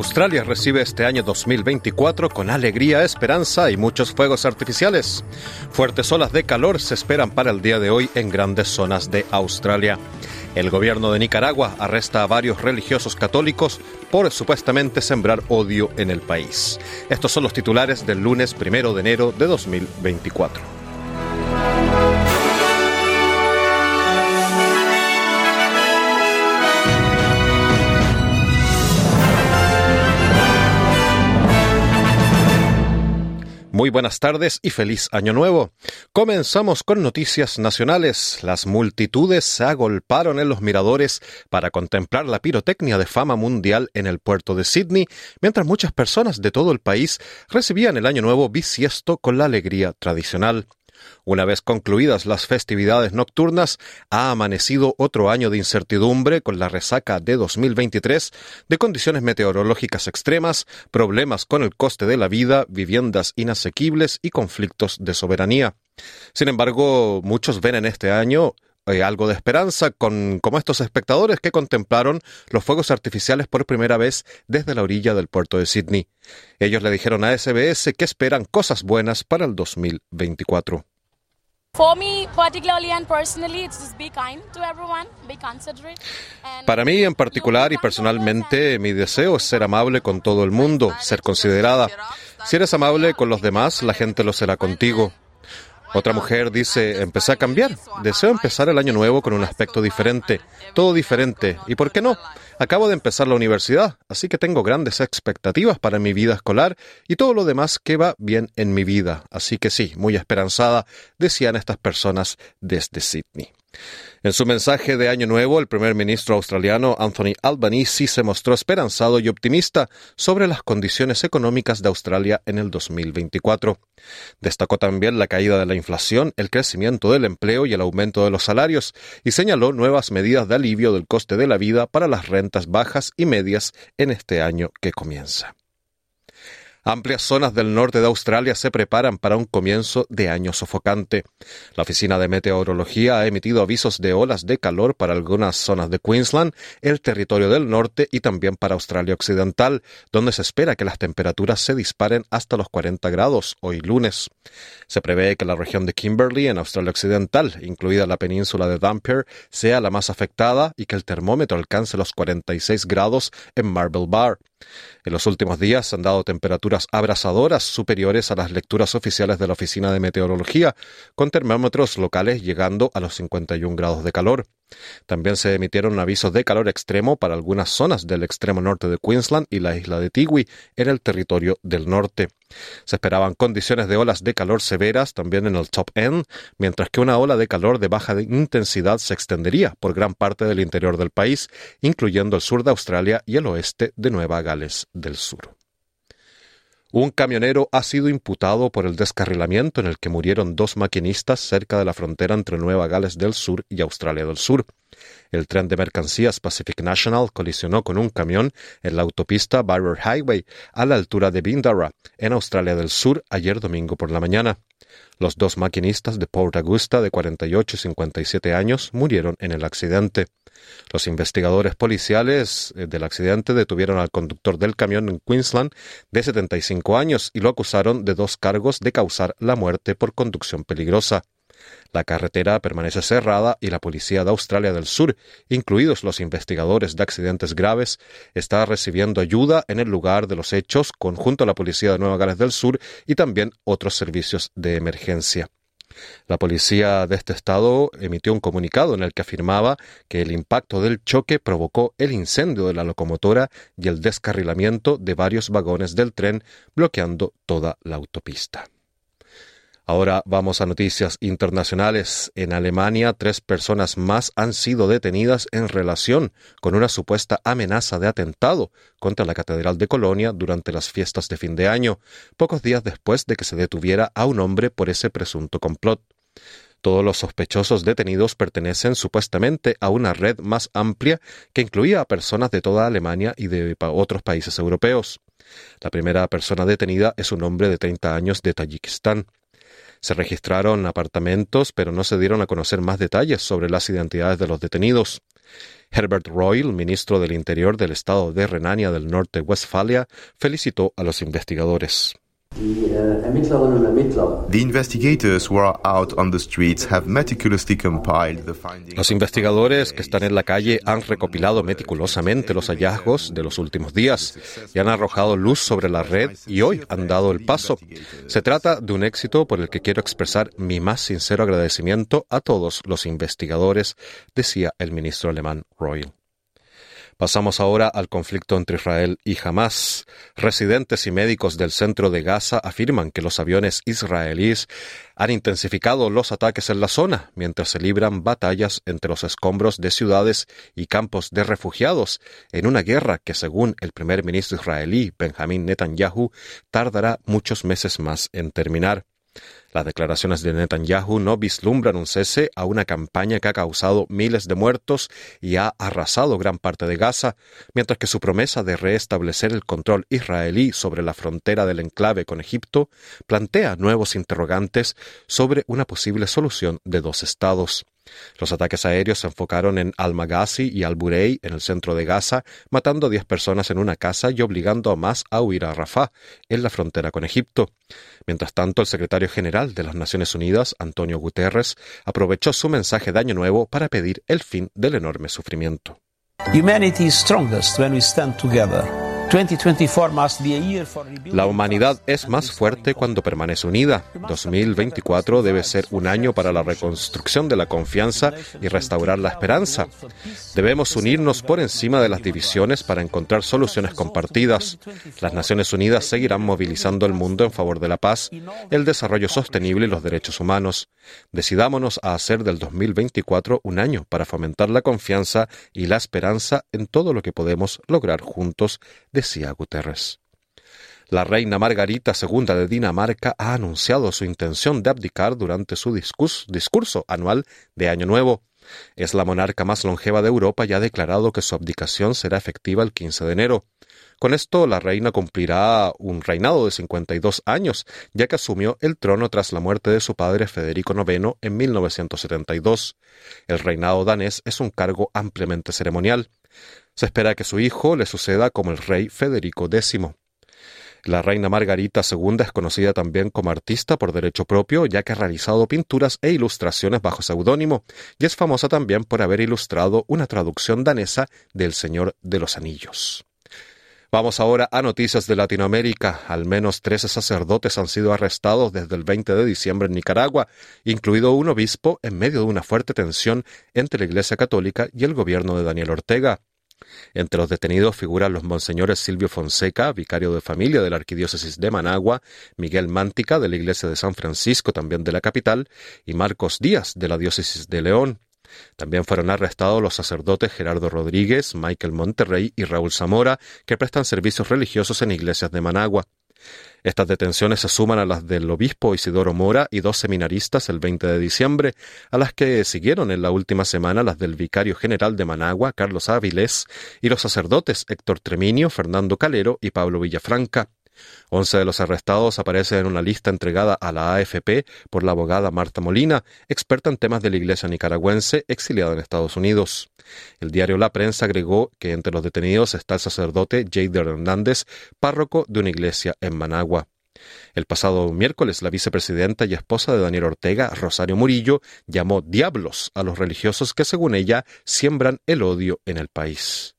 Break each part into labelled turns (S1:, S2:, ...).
S1: Australia recibe este año 2024 con alegría, esperanza y muchos fuegos artificiales. Fuertes olas de calor se esperan para el día de hoy en grandes zonas de Australia. El gobierno de Nicaragua arresta a varios religiosos católicos por supuestamente sembrar odio en el país. Estos son los titulares del lunes primero de enero de 2024. Muy buenas tardes y feliz año nuevo. Comenzamos con noticias nacionales. Las multitudes se agolparon en los miradores para contemplar la pirotecnia de fama mundial en el puerto de Sydney, mientras muchas personas de todo el país recibían el año nuevo bisiesto con la alegría tradicional. Una vez concluidas las festividades nocturnas, ha amanecido otro año de incertidumbre con la resaca de 2023 de condiciones meteorológicas extremas, problemas con el coste de la vida, viviendas inasequibles y conflictos de soberanía. Sin embargo, muchos ven en este año eh, algo de esperanza con como estos espectadores que contemplaron los fuegos artificiales por primera vez desde la orilla del puerto de Sydney. Ellos le dijeron a SBS que esperan cosas buenas para el 2024. Para mí en particular y personalmente, mi deseo es ser amable con todo el mundo, ser considerada. Si eres amable con los demás, la gente lo será contigo. Otra mujer dice, empecé a cambiar. Deseo empezar el año nuevo con un aspecto diferente, todo diferente. ¿Y por qué no? Acabo de empezar la universidad, así que tengo grandes expectativas para mi vida escolar y todo lo demás que va bien en mi vida. Así que sí, muy esperanzada, decían estas personas desde Sydney. En su mensaje de Año Nuevo, el primer ministro australiano Anthony Albanese se mostró esperanzado y optimista sobre las condiciones económicas de Australia en el 2024. Destacó también la caída de la inflación, el crecimiento del empleo y el aumento de los salarios, y señaló nuevas medidas de alivio del coste de la vida para las rentas bajas y medias en este año que comienza. Amplias zonas del norte de Australia se preparan para un comienzo de año sofocante. La Oficina de Meteorología ha emitido avisos de olas de calor para algunas zonas de Queensland, el territorio del norte y también para Australia Occidental, donde se espera que las temperaturas se disparen hasta los 40 grados hoy lunes. Se prevé que la región de Kimberley, en Australia Occidental, incluida la península de Dampier, sea la más afectada y que el termómetro alcance los 46 grados en Marble Bar. En los últimos días han dado temperaturas abrasadoras superiores a las lecturas oficiales de la Oficina de Meteorología, con termómetros locales llegando a los 51 grados de calor. También se emitieron avisos de calor extremo para algunas zonas del extremo norte de Queensland y la isla de Tiwi, en el territorio del norte. Se esperaban condiciones de olas de calor severas también en el top end, mientras que una ola de calor de baja intensidad se extendería por gran parte del interior del país, incluyendo el sur de Australia y el oeste de Nueva Gales del Sur. Un camionero ha sido imputado por el descarrilamiento en el que murieron dos maquinistas cerca de la frontera entre Nueva Gales del Sur y Australia del Sur. El tren de mercancías Pacific National colisionó con un camión en la autopista Barrier Highway a la altura de Bindara, en Australia del Sur, ayer domingo por la mañana. Los dos maquinistas de Port Augusta de 48 y 57 años murieron en el accidente. Los investigadores policiales eh, del accidente detuvieron al conductor del camión en Queensland de 75 años y lo acusaron de dos cargos de causar la muerte por conducción peligrosa. La carretera permanece cerrada y la Policía de Australia del Sur, incluidos los investigadores de accidentes graves, está recibiendo ayuda en el lugar de los hechos conjunto a la Policía de Nueva Gales del Sur y también otros servicios de emergencia. La policía de este estado emitió un comunicado en el que afirmaba que el impacto del choque provocó el incendio de la locomotora y el descarrilamiento de varios vagones del tren, bloqueando toda la autopista. Ahora vamos a noticias internacionales. En Alemania, tres personas más han sido detenidas en relación con una supuesta amenaza de atentado contra la Catedral de Colonia durante las fiestas de fin de año, pocos días después de que se detuviera a un hombre por ese presunto complot. Todos los sospechosos detenidos pertenecen supuestamente a una red más amplia que incluía a personas de toda Alemania y de otros países europeos. La primera persona detenida es un hombre de 30 años de Tayikistán. Se registraron apartamentos, pero no se dieron a conocer más detalles sobre las identidades de los detenidos. Herbert Royal, ministro del Interior del estado de Renania del Norte-Westfalia, felicitó a los investigadores. Los investigadores que están en la calle han recopilado meticulosamente los hallazgos de los últimos días y han arrojado luz sobre la red y hoy han dado el paso. Se trata de un éxito por el que quiero expresar mi más sincero agradecimiento a todos los investigadores, decía el ministro alemán Royal. Pasamos ahora al conflicto entre Israel y Hamas. Residentes y médicos del centro de Gaza afirman que los aviones israelíes han intensificado los ataques en la zona mientras se libran batallas entre los escombros de ciudades y campos de refugiados en una guerra que, según el primer ministro israelí Benjamin Netanyahu, tardará muchos meses más en terminar. Las declaraciones de Netanyahu no vislumbran un cese a una campaña que ha causado miles de muertos y ha arrasado gran parte de Gaza, mientras que su promesa de restablecer el control israelí sobre la frontera del enclave con Egipto plantea nuevos interrogantes sobre una posible solución de dos estados. Los ataques aéreos se enfocaron en Al-Maghazi y Al-Burey, en el centro de Gaza, matando a 10 personas en una casa y obligando a más a huir a Rafah, en la frontera con Egipto. Mientras tanto, el secretario general de las Naciones Unidas, Antonio Guterres, aprovechó su mensaje de Año Nuevo para pedir el fin del enorme sufrimiento. La humanidad es más fuerte cuando permanece unida. 2024 debe ser un año para la reconstrucción de la confianza y restaurar la esperanza. Debemos unirnos por encima de las divisiones para encontrar soluciones compartidas. Las Naciones Unidas seguirán movilizando el mundo en favor de la paz, el desarrollo sostenible y los derechos humanos. Decidámonos a hacer del 2024 un año para fomentar la confianza y la esperanza en todo lo que podemos lograr juntos decía Guterres. La reina Margarita II de Dinamarca ha anunciado su intención de abdicar durante su discurso, anual de Año Nuevo. Es la monarca más longeva de Europa y ha declarado que su abdicación será efectiva el 15 de enero. Con esto, la reina cumplirá un reinado de 52 años, ya que asumió el trono tras la muerte de su padre Federico IX en 1972. El reinado danés es un cargo ampliamente ceremonial. Se espera que su hijo le suceda como el rey Federico X. La reina Margarita II es conocida también como artista por derecho propio, ya que ha realizado pinturas e ilustraciones bajo seudónimo, y es famosa también por haber ilustrado una traducción danesa del Señor de los Anillos. Vamos ahora a noticias de Latinoamérica. Al menos 13 sacerdotes han sido arrestados desde el 20 de diciembre en Nicaragua, incluido un obispo en medio de una fuerte tensión entre la Iglesia Católica y el gobierno de Daniel Ortega. Entre los detenidos figuran los monseñores Silvio Fonseca, vicario de familia de la Arquidiócesis de Managua, Miguel Mántica, de la Iglesia de San Francisco, también de la capital, y Marcos Díaz, de la Diócesis de León. También fueron arrestados los sacerdotes Gerardo Rodríguez, Michael Monterrey y Raúl Zamora, que prestan servicios religiosos en iglesias de Managua. Estas detenciones se suman a las del obispo Isidoro Mora y dos seminaristas el 20 de diciembre, a las que siguieron en la última semana las del vicario general de Managua, Carlos Áviles, y los sacerdotes Héctor Treminio, Fernando Calero y Pablo Villafranca. Once de los arrestados aparecen en una lista entregada a la AFP por la abogada Marta Molina, experta en temas de la Iglesia nicaragüense, exiliada en Estados Unidos. El diario La Prensa agregó que entre los detenidos está el sacerdote Jader Hernández, párroco de una iglesia en Managua. El pasado miércoles, la vicepresidenta y esposa de Daniel Ortega, Rosario Murillo, llamó diablos a los religiosos que, según ella, siembran el odio en el país.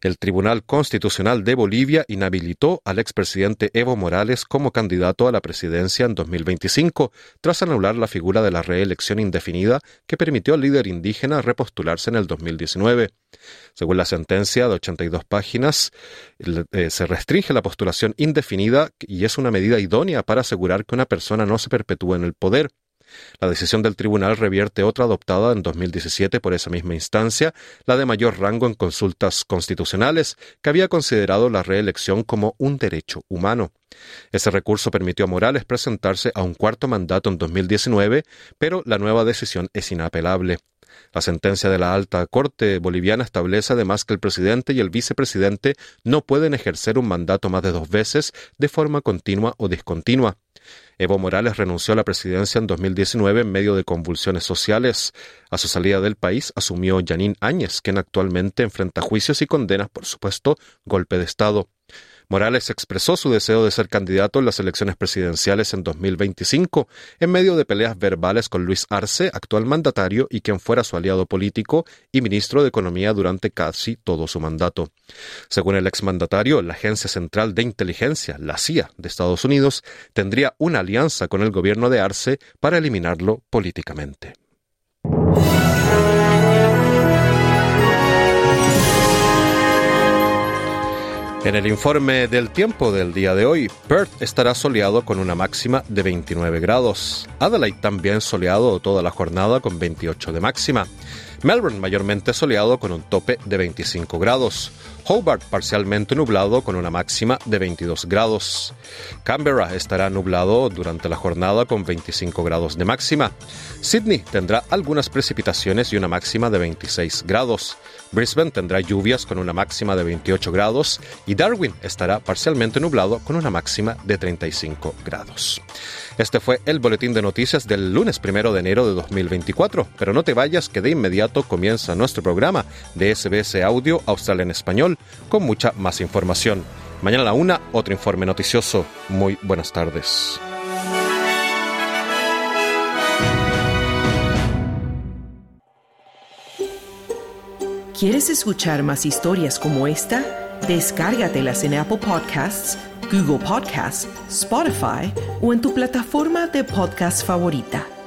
S1: El Tribunal Constitucional de Bolivia inhabilitó al expresidente Evo Morales como candidato a la presidencia en 2025, tras anular la figura de la reelección indefinida que permitió al líder indígena repostularse en el 2019. Según la sentencia de 82 páginas, eh, se restringe la postulación indefinida y es una medida idónea para asegurar que una persona no se perpetúe en el poder. La decisión del tribunal revierte otra adoptada en 2017 por esa misma instancia, la de mayor rango en consultas constitucionales, que había considerado la reelección como un derecho humano. Ese recurso permitió a Morales presentarse a un cuarto mandato en 2019, pero la nueva decisión es inapelable. La sentencia de la alta corte boliviana establece además que el presidente y el vicepresidente no pueden ejercer un mandato más de dos veces de forma continua o discontinua. Evo Morales renunció a la presidencia en 2019 en medio de convulsiones sociales. A su salida del país asumió Janine Áñez, quien actualmente enfrenta juicios y condenas por supuesto golpe de Estado. Morales expresó su deseo de ser candidato en las elecciones presidenciales en 2025, en medio de peleas verbales con Luis Arce, actual mandatario y quien fuera su aliado político y ministro de Economía durante casi todo su mandato. Según el exmandatario, la Agencia Central de Inteligencia, la CIA de Estados Unidos, tendría una alianza con el gobierno de Arce para eliminarlo políticamente. En el informe del tiempo del día de hoy, Perth estará soleado con una máxima de 29 grados. Adelaide también soleado toda la jornada con 28 de máxima. Melbourne mayormente soleado con un tope de 25 grados. Hobart parcialmente nublado con una máxima de 22 grados. Canberra estará nublado durante la jornada con 25 grados de máxima. Sydney tendrá algunas precipitaciones y una máxima de 26 grados. Brisbane tendrá lluvias con una máxima de 28 grados y Darwin estará parcialmente nublado con una máxima de 35 grados. Este fue el boletín de noticias del lunes primero de enero de 2024, pero no te vayas que de inmediato comienza nuestro programa de SBS Audio Australia en Español con mucha más información. Mañana a la una, otro informe noticioso. Muy buenas tardes.
S2: ¿Quieres escuchar más historias como esta? Descárgatelas en Apple Podcasts Google Podcasts, Spotify o en tu plataforma de podcast favorita.